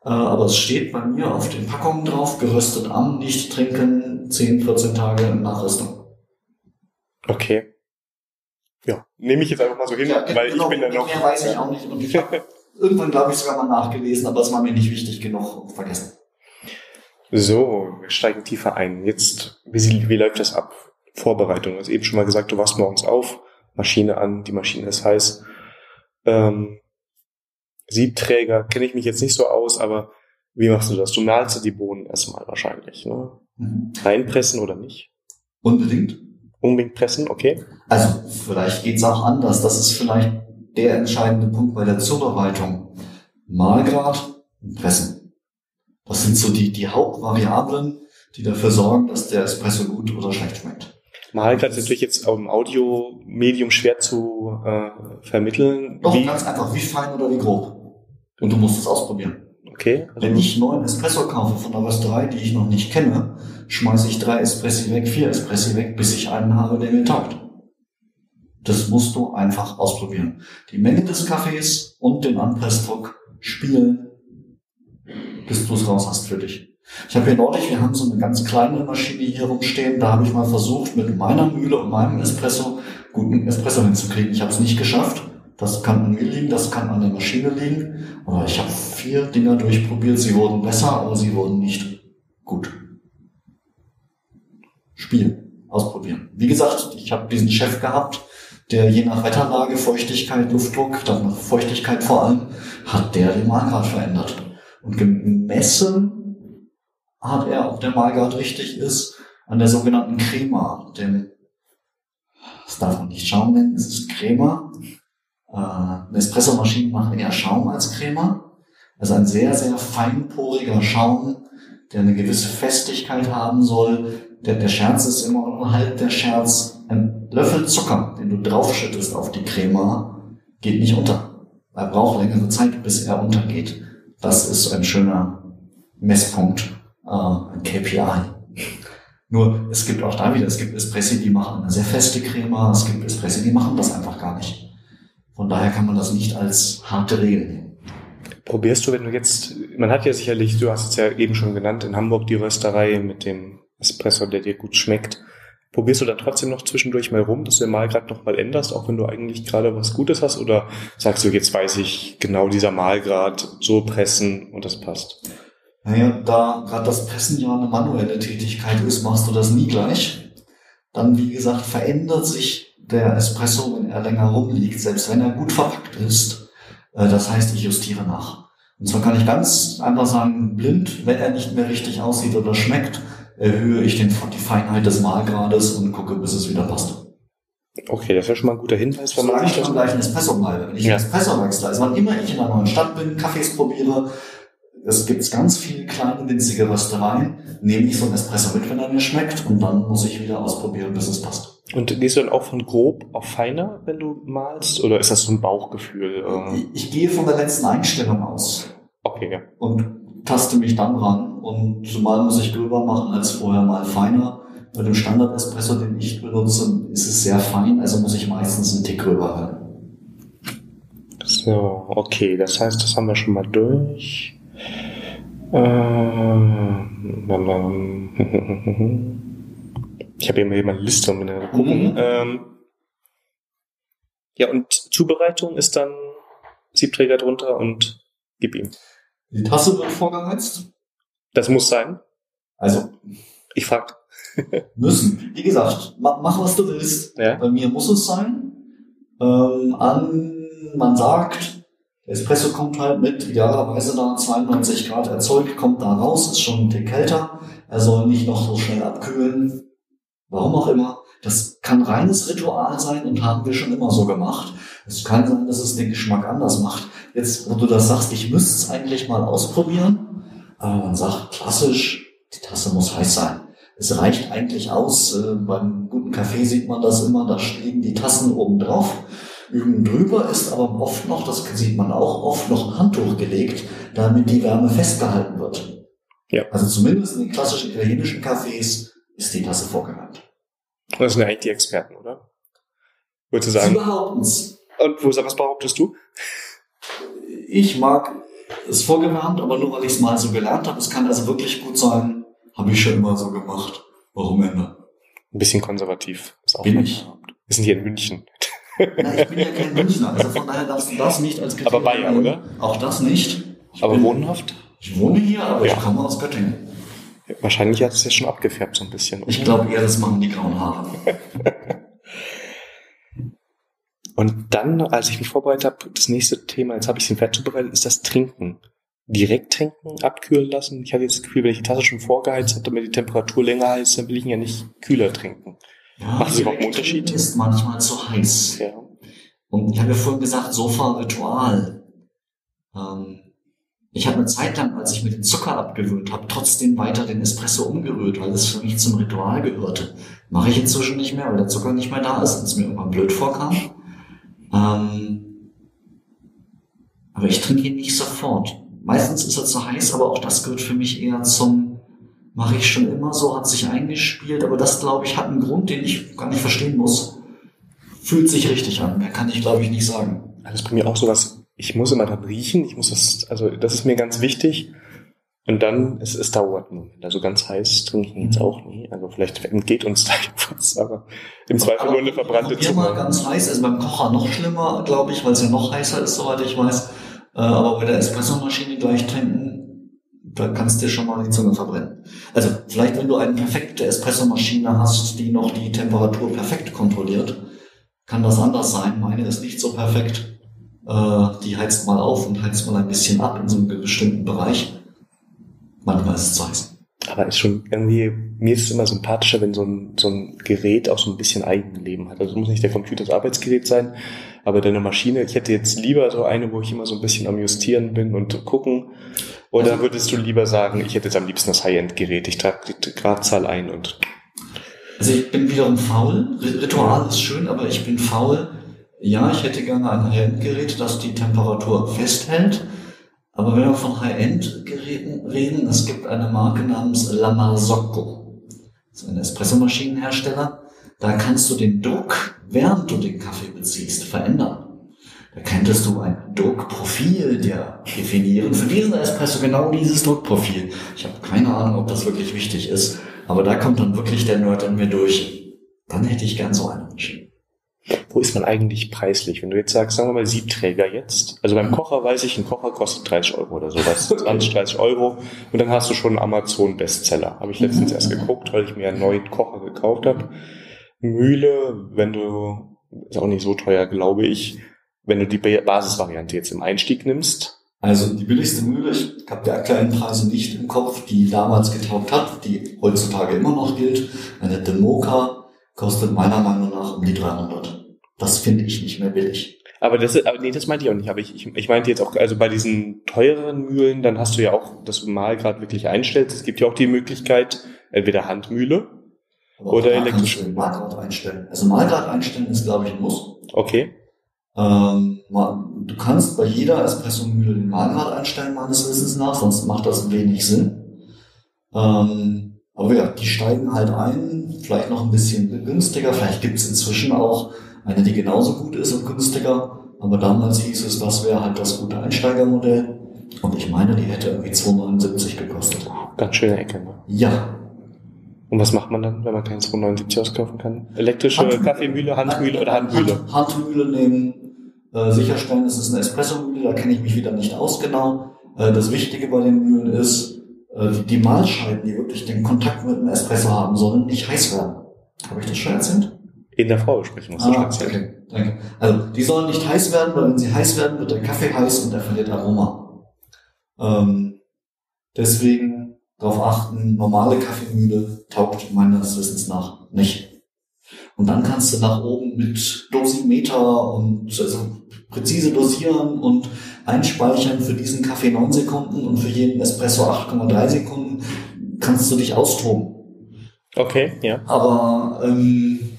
Äh, aber es steht bei mir auf den Packungen drauf, geröstet am, nicht trinken, 10, 14 Tage Nachrüstung. Okay. Ja, nehme ich jetzt einfach mal so hin, weil ich bin dann noch. Mehr weiß ich auch nicht. Und ich irgendwann, glaube ich, sogar mal nachgelesen, aber es war mir nicht wichtig genug vergessen. So, wir steigen tiefer ein. Jetzt, wie, wie läuft das ab? Vorbereitung. Du hast eben schon mal gesagt, du wachst morgens auf, Maschine an, die Maschine ist heiß. Ähm, Siebträger kenne ich mich jetzt nicht so aus, aber wie machst du das? Du mahlst ja die Bohnen erstmal wahrscheinlich. Ne? Mhm. Reinpressen oder nicht? Unbedingt. Unbedingt pressen, okay? Also, vielleicht geht's auch anders. Das ist vielleicht der entscheidende Punkt bei der Zubereitung. Mahlgrad und Pressen. Das sind so die, die Hauptvariablen, die dafür sorgen, dass der Espresso gut oder schlecht schmeckt. Mahlgrad ist natürlich jetzt auf dem Audio-Medium schwer zu äh, vermitteln. Doch, Wie? ganz einfach, wie fein oder wie grob. Und du musst es ausprobieren. Okay. Also Wenn ich neuen Espresso kaufe von der Rösterei, die ich noch nicht kenne, schmeiße ich drei Espressi weg, vier Espressi weg, bis ich einen habe, der mir taugt. Das musst du einfach ausprobieren. Die Menge des Kaffees und den Anpressdruck spielen, bis du es raus hast für dich. Ich habe hier neulich, wir haben so eine ganz kleine Maschine hier rumstehen, da habe ich mal versucht, mit meiner Mühle und meinem Espresso guten Espresso hinzukriegen. Ich habe es nicht geschafft. Das kann an mir liegen, das kann an der Maschine liegen. Aber ich habe vier Dinger durchprobiert, sie wurden besser, aber sie wurden nicht gut. Spielen, ausprobieren. Wie gesagt, ich habe diesen Chef gehabt, der je nach Wetterlage, Feuchtigkeit, Luftdruck, dann nach Feuchtigkeit vor allem, hat der den Mahlgrad verändert. Und gemessen hat er, ob der Mahlgrad richtig ist, an der sogenannten Crema, dem, das darf man nicht Schaum nennen, es ist Crema. Äh, Espressomaschinen machen eher Schaum als Crema. Also ein sehr, sehr feinporiger Schaum, der eine gewisse Festigkeit haben soll. Der, der Scherz ist immer halb der Scherz. Ein Löffel Zucker, den du draufschüttest auf die Crema, geht nicht unter. Er braucht längere Zeit, bis er untergeht. Das ist ein schöner Messpunkt, äh, ein KPI. Nur, es gibt auch da wieder, es gibt Espressi, die machen eine sehr feste Crema, es gibt Espressi, die machen das einfach gar nicht. Von daher kann man das nicht als harte Regel nehmen. Probierst du, wenn du jetzt, man hat ja sicherlich, du hast es ja eben schon genannt, in Hamburg die Rösterei mit dem Espresso, der dir gut schmeckt. Probierst du dann trotzdem noch zwischendurch mal rum, dass du den Malgrad noch mal änderst, auch wenn du eigentlich gerade was Gutes hast? Oder sagst du, jetzt weiß ich genau dieser Malgrad, so pressen und das passt? Naja, da gerade das Pressen ja eine manuelle Tätigkeit ist, machst du das nie gleich. Dann, wie gesagt, verändert sich der Espresso, er länger rumliegt, selbst wenn er gut verpackt ist. Äh, das heißt, ich justiere nach. Und zwar kann ich ganz einfach sagen, blind, wenn er nicht mehr richtig aussieht oder schmeckt, erhöhe ich den, die Feinheit des Mahlgrades und gucke, bis es wieder passt. Okay, das wäre schon mal ein guter Hinweis. Wenn man sich das gleich ein Espresso bleibe. Wenn ich ja. Espresso wechsle, also wann immer ich in einer neuen Stadt bin, Kaffees probiere, es gibt ganz viele kleine, winzige Röstereien, nehme ich so ein Espresso mit, wenn er mir schmeckt, und dann muss ich wieder ausprobieren, bis es passt. Und gehst du dann auch von grob auf feiner, wenn du malst, oder ist das so ein Bauchgefühl? Ich, ich gehe von der letzten Einstellung aus. Okay, ja. Und taste mich dann ran und mal muss ich gröber machen als vorher, mal feiner. Bei dem Standard-Espresso, den ich benutze, ist es sehr fein, also muss ich meistens einen Tick gröber halten. So, okay, das heißt, das haben wir schon mal durch. Ähm, ich habe hier mal eine Liste, um zu gucken. Mhm. Ähm, ja, und Zubereitung ist dann Siebträger drunter und gib ihm. Die Tasse wird vorgeheizt. Das muss sein. Also. Ich frag. müssen. Wie gesagt, mach, was du willst. Ja. Bei mir muss es sein. Ähm, an, man sagt, der Espresso kommt halt mit idealerweise da 92 Grad erzeugt, kommt da raus, ist schon ein Tick kälter. Er soll nicht noch so schnell abkühlen. Warum auch immer. Das kann reines Ritual sein und haben wir schon immer so gemacht. Es kann sein, dass es den Geschmack anders macht. Jetzt, wo du das sagst, ich müsste es eigentlich mal ausprobieren, aber man sagt klassisch, die Tasse muss heiß sein. Es reicht eigentlich aus. Äh, beim guten Kaffee sieht man das immer, da liegen die Tassen oben drauf. Üben drüber ist aber oft noch, das sieht man auch, oft noch ein Handtuch gelegt, damit die Wärme festgehalten wird. Ja. Also zumindest in den klassischen italienischen Cafés ist die Tasse vorgewärmt. Das sind ja eigentlich die Experten, oder? Würdest du sagen? Sie behaupten's. Und wo, was behauptest du? Ich mag es vorgewärmt, aber nur weil ich es mal so gelernt habe. Es kann also wirklich gut sein, habe ich schon immer so gemacht. Warum ändern? Ein bisschen konservativ. Ist auch Bin ich. Wir sind hier in München. Na, ich bin ja kein Münchner, also von daher darfst du das nicht als Kriterium. Aber Bayern, oder? Auch das nicht. Ich aber bin, wohnhaft? Ich wohne hier, aber ja. ich komme aus Göttingen. Wahrscheinlich hat es ja schon abgefärbt so ein bisschen. Oder? Ich glaube eher, das machen die grauen Haare. Und dann, als ich mich vorbereitet habe, das nächste Thema, jetzt habe ich es Fett zubereitet, ist das Trinken. Direkt trinken, abkühlen lassen. Ich hatte jetzt das Gefühl, wenn ich die Tasse schon vorgeheizt habe, damit die Temperatur länger heizt, dann will ich ihn ja nicht kühler trinken. Ja, Macht das überhaupt einen Unterschied? ist manchmal zu heiß. Ja. Und ich habe ja vorhin gesagt, Sofa-Ritual. Ähm, ich habe eine Zeit lang, als ich mir den Zucker abgewöhnt habe, trotzdem weiter den Espresso umgerührt, weil das für mich zum Ritual gehörte. Mache ich inzwischen nicht mehr, weil der Zucker nicht mehr da ist und es mir irgendwann blöd vorkam. Ähm, aber ich trinke ihn nicht sofort. meistens ist er zu heiß, aber auch das gehört für mich eher zum, mache ich schon immer so, hat sich eingespielt, aber das, glaube ich, hat einen Grund, den ich gar nicht verstehen muss. Fühlt sich richtig an, mehr kann ich, glaube ich, nicht sagen. Das ist bei mir auch sowas, ich muss immer dann riechen, ich muss das, also das ist mir ganz wichtig. Und dann, es, es dauert nun. Also ganz heiß trinke ich jetzt auch nie. Also vielleicht entgeht uns da etwas, aber im Zweifel nur eine verbrannte Zunge. mal ganz heiß, ist beim Kocher noch schlimmer, glaube ich, weil es ja noch heißer ist, soweit ich weiß. Äh, aber bei der Espressomaschine gleich trinken, da kannst du schon mal die Zunge verbrennen. Also vielleicht, wenn du eine perfekte Espressomaschine hast, die noch die Temperatur perfekt kontrolliert, kann das anders sein. Meine ist nicht so perfekt. Äh, die heizt mal auf und heizt mal ein bisschen ab in so einem bestimmten Bereich manchmal ist es zu heiß. Aber ist schon irgendwie, mir ist es immer sympathischer, wenn so ein, so ein Gerät auch so ein bisschen Eigenleben hat. Also es muss nicht der Computer das Arbeitsgerät sein, aber deine Maschine, ich hätte jetzt lieber so eine, wo ich immer so ein bisschen am Justieren bin und gucken. Oder also, würdest du lieber sagen, ich hätte jetzt am liebsten das High-End-Gerät, ich trage die Gradzahl ein und. Also ich bin wiederum faul. Ritual ist schön, aber ich bin faul. Ja, ich hätte gerne ein High-End-Gerät, das die Temperatur festhält aber wenn wir von High-End-Geräten reden, es gibt eine Marke namens La Marzocco. Das ist ein Espressomaschinenhersteller. Da kannst du den Druck, während du den Kaffee beziehst, verändern. Da könntest du ein Druckprofil dir definieren. Für diesen Espresso genau dieses Druckprofil. Ich habe keine Ahnung, ob das wirklich wichtig ist, aber da kommt dann wirklich der Nerd in mir durch. Dann hätte ich gern so eine Maschine. Wo ist man eigentlich preislich? Wenn du jetzt sagst, sagen wir mal Siebträger jetzt. Also beim Kocher weiß ich, ein Kocher kostet 30 Euro oder sowas. 20, 30 Euro. Und dann hast du schon einen Amazon-Bestseller. Habe ich letztens erst geguckt, weil ich mir einen neuen Kocher gekauft habe. Mühle, wenn du, ist auch nicht so teuer, glaube ich, wenn du die Basisvariante jetzt im Einstieg nimmst. Also die billigste Mühle, ich habe die aktuellen Preise nicht im Kopf, die damals getaugt hat, die heutzutage immer noch gilt. Eine Demoka kostet meiner Meinung nach um die 300. Das finde ich nicht mehr billig. Aber das, aber nee, das meinte ich auch nicht. Aber ich, ich, ich meinte jetzt auch, also bei diesen teureren Mühlen, dann hast du ja auch, dass du Mahlgrad wirklich einstellst. Es gibt ja auch die Möglichkeit, entweder Handmühle aber oder elektrische. Mahlgrad einstellen. Also Mahlgrad einstellen ist, glaube ich, ein Muss. Okay. Ähm, du kannst bei jeder Espresso-Mühle den Mahlgrad einstellen, meines Wissens nach, sonst macht das wenig Sinn. Ähm, aber ja, die steigen halt ein, vielleicht noch ein bisschen günstiger. Vielleicht gibt es inzwischen auch eine, die genauso gut ist und günstiger. Aber damals hieß es, das wäre halt das gute Einsteigermodell. Und ich meine, die hätte irgendwie 2,79 gekostet. Ganz schöne Ecke, ne? Ja. Und was macht man dann, wenn man keinen 2,79 auskaufen kann? Elektrische Handmühle, Kaffeemühle, Handmühle oder Handmühle? Hand, Handmühle nehmen, äh, sicherstellen, es ist eine Espressomühle, da kenne ich mich wieder nicht aus genau. Äh, das Wichtige bei den Mühlen ist, die Mahlscheiben, die wirklich den Kontakt mit dem Espresso haben sollen, nicht heiß werden. Habe ich das schon erzählt? In der Vorbesprechung hast du ah, schon erzählt. Okay, danke. Also, die sollen nicht heiß werden, weil wenn sie heiß werden, wird der Kaffee heiß und er verliert Aroma. Ähm, deswegen darauf achten, normale Kaffeemühle taugt meines Wissens nach nicht. Und dann kannst du nach oben mit Dosimeter und also präzise dosieren und einspeichern für diesen Kaffee 9 Sekunden und für jeden Espresso 8,3 Sekunden, kannst du dich austoben. Okay, ja. Aber ähm,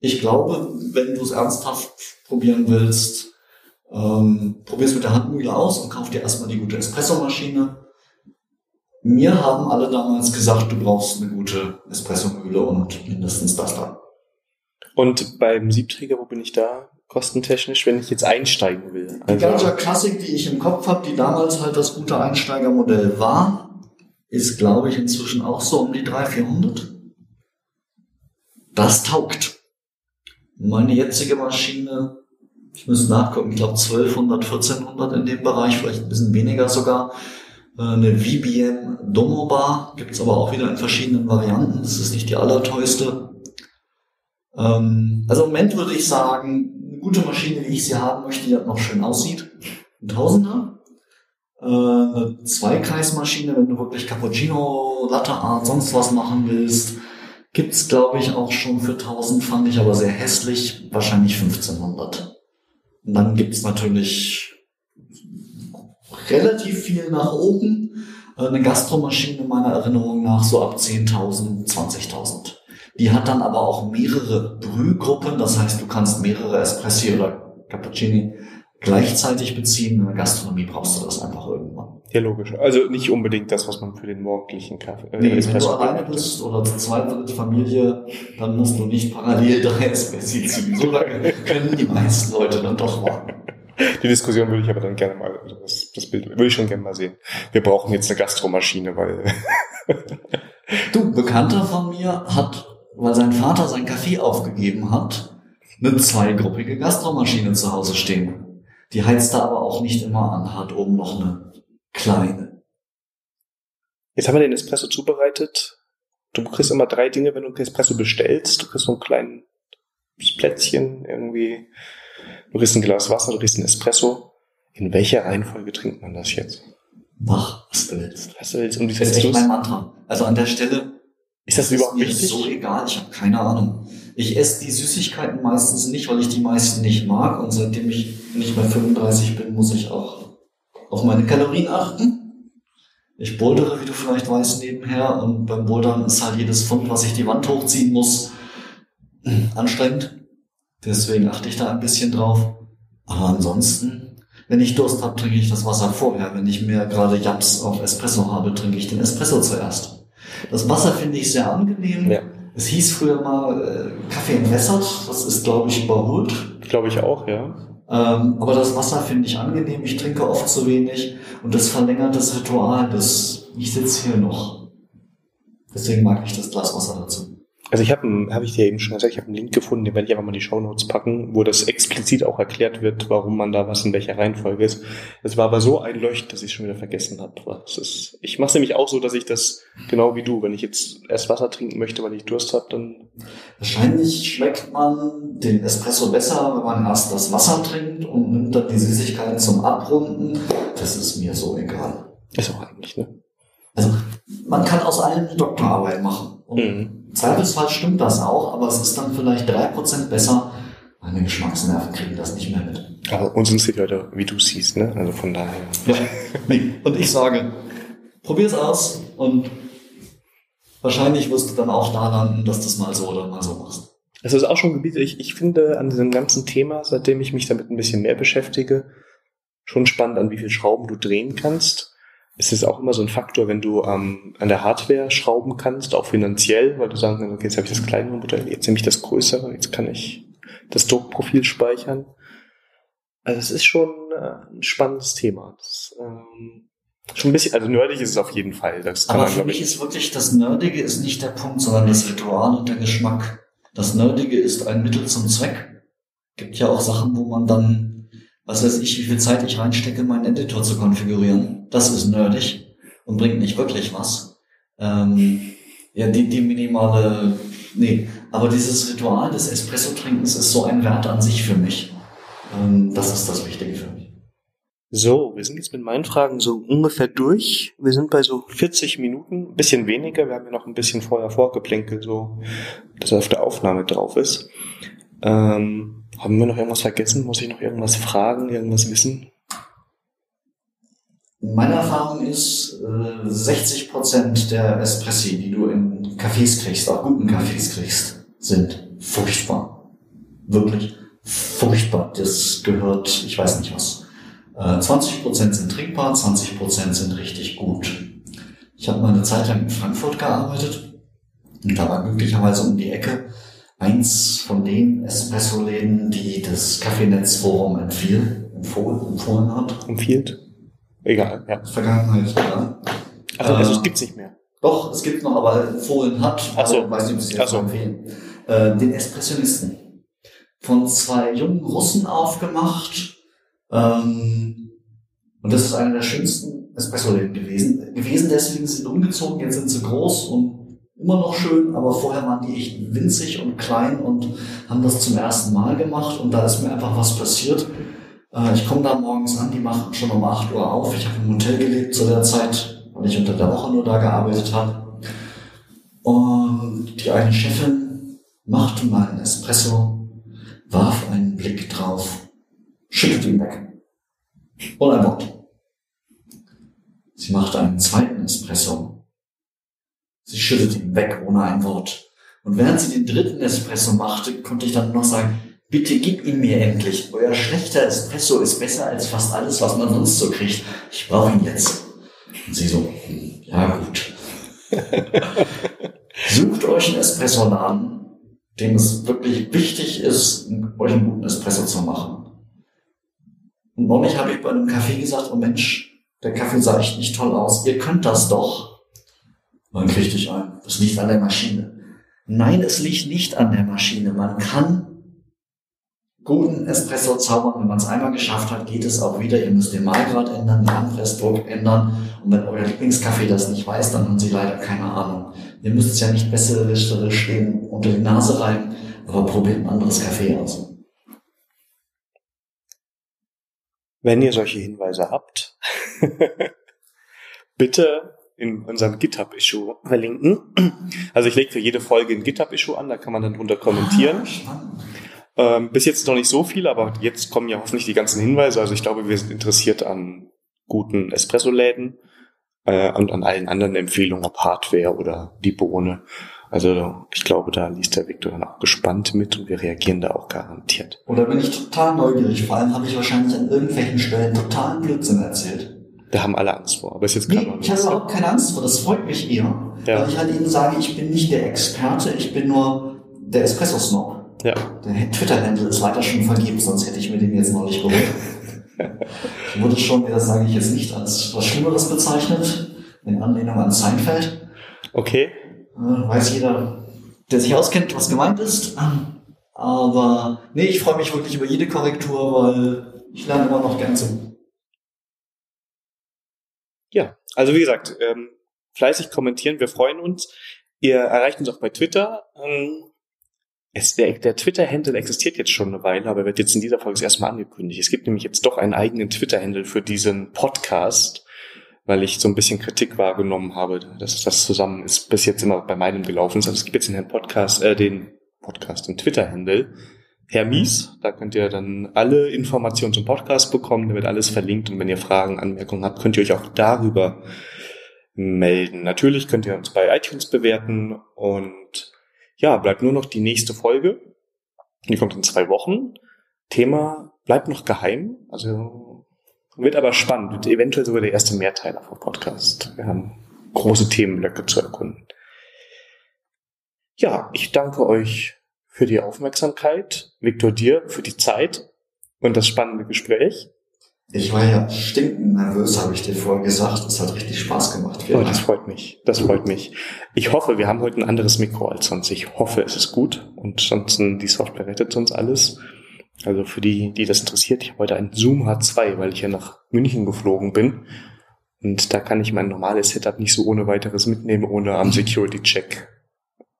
ich glaube, wenn du es ernsthaft probieren willst, ähm, probier es mit der Handmühle aus und kauf dir erstmal die gute Espressomaschine. Mir haben alle damals gesagt, du brauchst eine gute Espressomühle und mindestens das da. Und beim Siebträger, wo bin ich da? Kostentechnisch, wenn ich jetzt einsteigen will? Also die ganze Klassik, die ich im Kopf habe, die damals halt das gute Einsteigermodell war, ist, glaube ich, inzwischen auch so um die 300, 400. Das taugt. Meine jetzige Maschine, ich muss nachgucken, ich glaube 1200, 1400 in dem Bereich, vielleicht ein bisschen weniger sogar. Äh, eine VBM Domobar gibt's aber auch wieder in verschiedenen Varianten. Das ist nicht die allerteuerste. Ähm, also im Moment würde ich sagen, gute Maschine, wie ich sie haben möchte, die noch schön aussieht. Ein Tausender. Äh, eine Zweikreismaschine, wenn du wirklich Cappuccino, Latte Art, sonst was machen willst, gibt's glaube ich auch schon für 1000, fand ich aber sehr hässlich, wahrscheinlich 1500. Und dann gibt's natürlich relativ viel nach oben. Äh, eine Gastromaschine meiner Erinnerung nach so ab 10.000, 20.000. Die hat dann aber auch mehrere Brühgruppen, das heißt, du kannst mehrere Espressi oder Cappuccini gleichzeitig beziehen. In der Gastronomie brauchst du das einfach irgendwann. Ja, logisch. Also nicht unbedingt das, was man für den morgendlichen Kaffee. Äh, nee, wenn du alleine bist oder zu zweit dritte Familie, dann musst du nicht parallel drei Espressi ziehen. So lange können die meisten Leute dann doch warten. Die Diskussion würde ich aber dann gerne mal, also das, das Bild würde ich schon gerne mal sehen. Wir brauchen jetzt eine Gastromaschine, weil. du, Bekannter von mir hat, weil sein Vater sein Kaffee aufgegeben hat, eine zweigruppige Gastromaschine zu Hause stehen. Die heizt er aber auch nicht immer an, hat oben noch eine kleine. Jetzt haben wir den Espresso zubereitet. Du kriegst immer drei Dinge, wenn du einen Espresso bestellst. Du kriegst so ein kleines Plätzchen irgendwie. Du kriegst ein Glas Wasser, du kriegst ein Espresso. In welcher Reihenfolge trinkt man das jetzt? Mach, was du willst. Was du willst. Und wie das ist echt mein Mantra. Also an der Stelle ist das, das überhaupt ist mir wichtig? so egal, ich habe keine Ahnung. Ich esse die Süßigkeiten meistens nicht, weil ich die meisten nicht mag. Und seitdem ich nicht mehr 35 bin, muss ich auch auf meine Kalorien achten. Ich bouldere, wie du vielleicht weißt, nebenher. Und beim Bouldern ist halt jedes Pfund, was ich die Wand hochziehen muss, anstrengend. Deswegen achte ich da ein bisschen drauf. Aber ansonsten, wenn ich Durst habe, trinke ich das Wasser vorher. Wenn ich mehr gerade Japs auf Espresso habe, trinke ich den Espresso zuerst. Das Wasser finde ich sehr angenehm. Ja. Es hieß früher mal äh, Kaffee entwässert. Das ist, glaube ich, überholt. Glaube ich auch, ja. Ähm, aber das Wasser finde ich angenehm. Ich trinke oft zu wenig und das verlängert das Ritual. Das, ich sitze hier noch. Deswegen mag ich das Glas Wasser dazu. Also ich habe, habe ich dir eben schon gesagt, ich habe einen Link gefunden, den werde ich einfach mal in die Show Notes packen, wo das explizit auch erklärt wird, warum man da was in welcher Reihenfolge ist. Es war aber so einleuchtend, dass ich es schon wieder vergessen habe. Ist, ich mache es nämlich auch so, dass ich das genau wie du, wenn ich jetzt erst Wasser trinken möchte, weil ich Durst habe, dann wahrscheinlich schmeckt man den Espresso besser, wenn man erst das Wasser trinkt und nimmt dann die Süßigkeiten zum Abrunden. Das ist mir so egal. Ist auch eigentlich ne. Also man kann aus allem Doktorarbeit machen. Mhm im Zweifelsfall stimmt das auch, aber es ist dann vielleicht drei Prozent besser. Meine Geschmacksnerven kriegen das nicht mehr mit. Aber uns sind die Leute, wie du siehst, ne? Also von daher. Ja. Nee. Und ich sage, probier's aus und wahrscheinlich wirst du dann auch da landen, dass du es mal so oder mal so machst. Es ist auch schon Gebiet, ich, ich finde an diesem ganzen Thema, seitdem ich mich damit ein bisschen mehr beschäftige, schon spannend, an wie viel Schrauben du drehen kannst es ist auch immer so ein Faktor, wenn du ähm, an der Hardware schrauben kannst, auch finanziell, weil du sagen kannst, okay, jetzt habe ich das kleine Modell, jetzt nehme ich das größere, jetzt kann ich das Druckprofil speichern. Also es ist schon äh, ein spannendes Thema. Das, ähm, schon ein bisschen, also nerdig ist es auf jeden Fall. Das kann Aber man, für mich ist wirklich, das Nerdige ist nicht der Punkt, sondern das Ritual und der Geschmack. Das Nerdige ist ein Mittel zum Zweck. Gibt ja auch Sachen, wo man dann was weiß ich, wie viel Zeit ich reinstecke, meinen Editor zu konfigurieren. Das ist nerdig und bringt nicht wirklich was. Ähm, ja, die, die minimale, nee, aber dieses Ritual des Espresso-Trinkens ist so ein Wert an sich für mich. Ähm, das ist das Wichtige für mich. So, wir sind jetzt mit meinen Fragen so ungefähr durch. Wir sind bei so 40 Minuten, ein bisschen weniger. Wir haben ja noch ein bisschen vorher vorgeplänkelt, so, dass er auf der Aufnahme drauf ist. Ähm, haben wir noch irgendwas vergessen? Muss ich noch irgendwas fragen, irgendwas wissen? Meine Erfahrung ist, 60 äh, Prozent der Espressi, die du in Cafés kriegst, auch guten Cafés kriegst, sind furchtbar. Wirklich furchtbar. Das gehört, ich weiß nicht was. 20 äh, Prozent sind trinkbar, 20 Prozent sind richtig gut. Ich habe mal eine Zeit lang in Frankfurt gearbeitet und da war glücklicherweise um die Ecke eins von den Espresso-Läden, die das Kaffeenetzforum empfiehlt, empfohlen, empfohlen hat. Empfiehlt? Egal, ja. Vergangenheit, ja. Also, also es gibt's nicht mehr. Doch, es gibt noch, aber empfohlen hat. Ach so. Ich weiß nicht, ob sie jetzt so. empfehlen. Äh, den Espressionisten. Von zwei jungen Russen aufgemacht. Ähm, und das ist einer der schönsten Espresso-Läden gewesen. Gewesen, deswegen sind sie umgezogen, jetzt sind sie groß und immer noch schön, aber vorher waren die echt winzig und klein und haben das zum ersten Mal gemacht und da ist mir einfach was passiert. Äh, ich komme da morgens an, die machen schon um 8 Uhr auf. Ich habe im Hotel gelebt zu der Zeit, weil ich unter der Woche nur da gearbeitet habe. Und die eine Chefin machte mal einen Espresso, warf einen Blick drauf, schüttelte ihn weg. Und ein Wort. Sie machte einen zweiten Espresso, Sie schüttet ihn weg ohne ein Wort. Und während sie den dritten Espresso machte, konnte ich dann noch sagen, Bitte gib ihn mir endlich. Euer schlechter Espresso ist besser als fast alles, was man sonst so kriegt. Ich brauche ihn jetzt. Und sie so, hm, ja gut. Sucht euch einen Espresso-Laden, dem es wirklich wichtig ist, euch einen guten Espresso zu machen. Und neulich habe ich bei einem Kaffee gesagt, oh Mensch, der Kaffee sah echt nicht toll aus. Ihr könnt das doch. Dann kriegte ich ein. Das liegt an der Maschine. Nein, es liegt nicht an der Maschine. Man kann guten Espresso zaubern. Wenn man es einmal geschafft hat, geht es auch wieder. Ihr müsst den Mahlgrad ändern, den Anpressdruck ändern. Und wenn euer Lieblingskaffee das nicht weiß, dann haben sie leider keine Ahnung. Ihr müsst es ja nicht besserisch stehen unter die Nase rein, aber probiert ein anderes Kaffee aus. Wenn ihr solche Hinweise habt, bitte in unserem GitHub-Issue verlinken. Also ich lege für jede Folge ein GitHub-Issue an, da kann man dann drunter kommentieren. Ähm, bis jetzt noch nicht so viel, aber jetzt kommen ja hoffentlich die ganzen Hinweise. Also ich glaube, wir sind interessiert an guten Espresso-Läden äh, und an allen anderen Empfehlungen, ob Hardware oder die Bohne. Also ich glaube, da liest der Victor dann auch gespannt mit und wir reagieren da auch garantiert. Oder bin ich total neugierig? Vor allem habe ich wahrscheinlich an irgendwelchen Stellen totalen Blödsinn erzählt. Da haben alle Angst vor. Aber es ist jetzt nee, ich habe überhaupt keine Angst vor. Das freut mich eher. Ja. Weil ich halt eben sage, ich bin nicht der Experte, ich bin nur der Espresso-Snob. Ja. Der Twitter-Handle ist weiter schon vergeben, sonst hätte ich mir den jetzt neulich geholt. ich wurde schon, das sage ich jetzt nicht, als was Schlimmeres bezeichnet, in Anlehnung an Seinfeld. Okay. Äh, weiß jeder, der sich auskennt, was gemeint ist. Aber nee, ich freue mich wirklich über jede Korrektur, weil ich lerne immer noch gern zu. Ja, also wie gesagt, ähm, fleißig kommentieren, wir freuen uns. Ihr erreicht uns auch bei Twitter. Ähm, es, der, der Twitter-Handle existiert jetzt schon eine Weile, aber wird jetzt in dieser Folge erstmal angekündigt. Es gibt nämlich jetzt doch einen eigenen Twitter-Handle für diesen Podcast weil ich so ein bisschen Kritik wahrgenommen habe, dass das zusammen ist bis jetzt immer bei meinem gelaufen ist. Also es gibt jetzt den Podcast, äh, den Podcast, den Twitter-Handle, Herr Mies, da könnt ihr dann alle Informationen zum Podcast bekommen, da wird alles verlinkt und wenn ihr Fragen, Anmerkungen habt, könnt ihr euch auch darüber melden. Natürlich könnt ihr uns bei iTunes bewerten und ja, bleibt nur noch die nächste Folge. Die kommt in zwei Wochen. Thema bleibt noch geheim, also wird aber spannend. Wird eventuell sogar der erste Mehrteiler vom Podcast. Wir haben große Themenblöcke zu erkunden. Ja, ich danke euch für die Aufmerksamkeit. Viktor dir für die Zeit und das spannende Gespräch. Ich war ja stinkend nervös, habe ich dir vorher gesagt. Es hat richtig Spaß gemacht. Oh, das freut mich. Das freut mich. Ich hoffe, wir haben heute ein anderes Mikro als sonst. Ich hoffe, es ist gut. Und sonst die Software rettet uns alles. Also für die, die das interessiert, ich habe heute einen Zoom H2, weil ich ja nach München geflogen bin. Und da kann ich mein normales Setup nicht so ohne weiteres mitnehmen, ohne am Security-Check,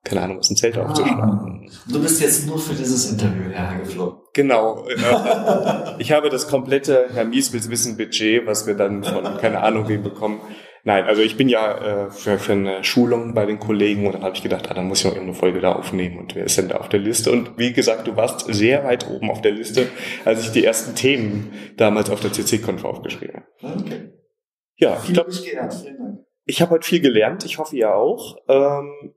keine Ahnung, was ein Zelt ah, aufzuschlagen. Du bist jetzt nur für dieses Interview hergeflogen. Genau. ich habe das komplette Herr Mies Wissen Budget, was wir dann von keine Ahnung wem bekommen, Nein, also ich bin ja äh, für, für eine Schulung bei den Kollegen und dann habe ich gedacht, ah, dann muss ich noch irgendeine Folge da aufnehmen und wer ist denn da auf der Liste? Und wie gesagt, du warst sehr weit oben auf der Liste, als ich die ersten Themen damals auf der CC-Konf aufgeschrieben habe. Okay. Ja, ich glaube, ich habe heute viel gelernt. Ich hoffe, ihr auch. Ähm,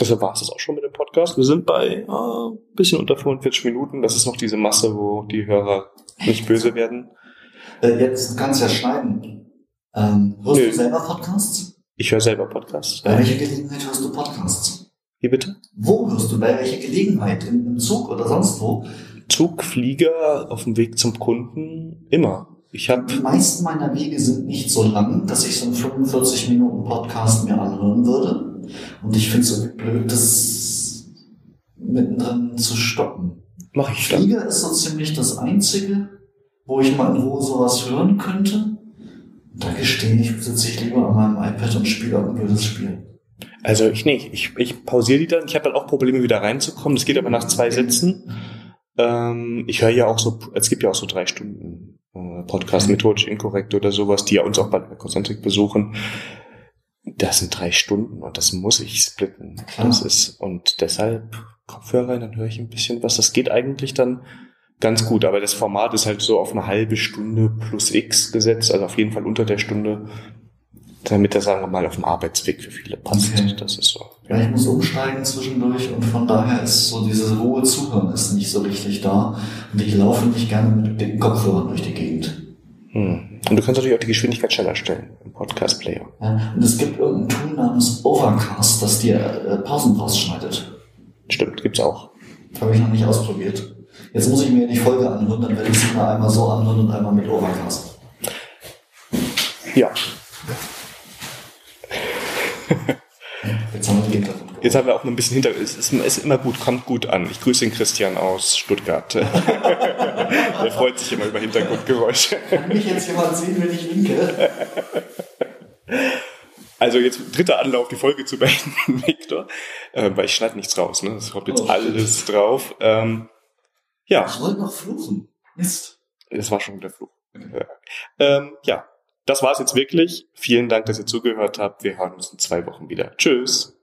deshalb war es das auch schon mit dem Podcast. Wir sind bei äh, bisschen unter 45 Minuten. Das ist noch diese Masse, wo die Hörer nicht böse werden. Äh, jetzt kannst du ja schneiden. Ähm, hörst Nö. du selber Podcasts? Ich höre selber Podcasts. Bei welcher Gelegenheit hörst du Podcasts? Wie bitte? Wo hörst du? Bei welcher Gelegenheit? Im, Im Zug oder sonst wo? Zug, Flieger, auf dem Weg zum Kunden, immer. Ich hab Die meisten meiner Wege sind nicht so lang, dass ich so einen 45 Minuten Podcast mir anhören würde. Und ich finde es so blöd, das mittendrin zu stoppen. Mach ich dann. Flieger ist so ziemlich das Einzige, wo ich mal in Ruhe sowas hören könnte. Da gestehe ich, sitze ich lieber an meinem iPad und spiele ein blödes Spiel. Also ich nicht. Ich, ich pausiere die dann. Ich habe dann auch Probleme, wieder reinzukommen. Das geht aber nach zwei Sätzen. Ähm, ich höre ja auch so, es gibt ja auch so drei Stunden äh, Podcast methodisch inkorrekt oder sowas, die ja uns auch bei der Konzentrik besuchen. Das sind drei Stunden und das muss ich splitten. Klar. Das ist, und deshalb Kopfhörer rein, dann höre ich ein bisschen was. Das geht eigentlich dann ganz gut, aber das Format ist halt so auf eine halbe Stunde plus X gesetzt, also auf jeden Fall unter der Stunde. damit er, sagen wir mal, auf dem Arbeitsweg für viele passt. Okay. Das ist so. Ja, ich muss umsteigen zwischendurch und von daher ist so diese Ruhe zuhören ist nicht so richtig da. Und ich laufe nicht gerne mit den Kopfhörern durch die Gegend. Hm. Und du kannst natürlich auch die Geschwindigkeit schneller stellen im Podcast-Player. Ja, und es gibt irgendein Tool namens Overcast, das dir äh, Pausen rausschneidet. Stimmt, gibt's auch. Habe ich noch nicht ausprobiert. Jetzt muss ich mir die Folge anhören, dann werde ich sie mal einmal so anhören und einmal mit Overcast. Ja. Jetzt haben wir den Hintergrund. Jetzt haben wir auch noch ein bisschen hinter. Es ist, ist immer gut, kommt gut an. Ich grüße den Christian aus Stuttgart. Der freut sich immer über Hintergrundgeräusche. Kann mich jetzt jemand sehen, wenn ich winke? Also jetzt dritter Anlauf, die Folge zu beenden, Victor. Äh, weil ich schneide nichts raus, ne? Es kommt jetzt Oh, alles drauf. Ähm, ja, Ich wollte noch fluchen. Mist. das war schon der Fluch. Ja. Ähm, ja, das war's jetzt wirklich. Vielen Dank, dass ihr zugehört habt. Wir hören uns in zwei Wochen wieder. Tschüss.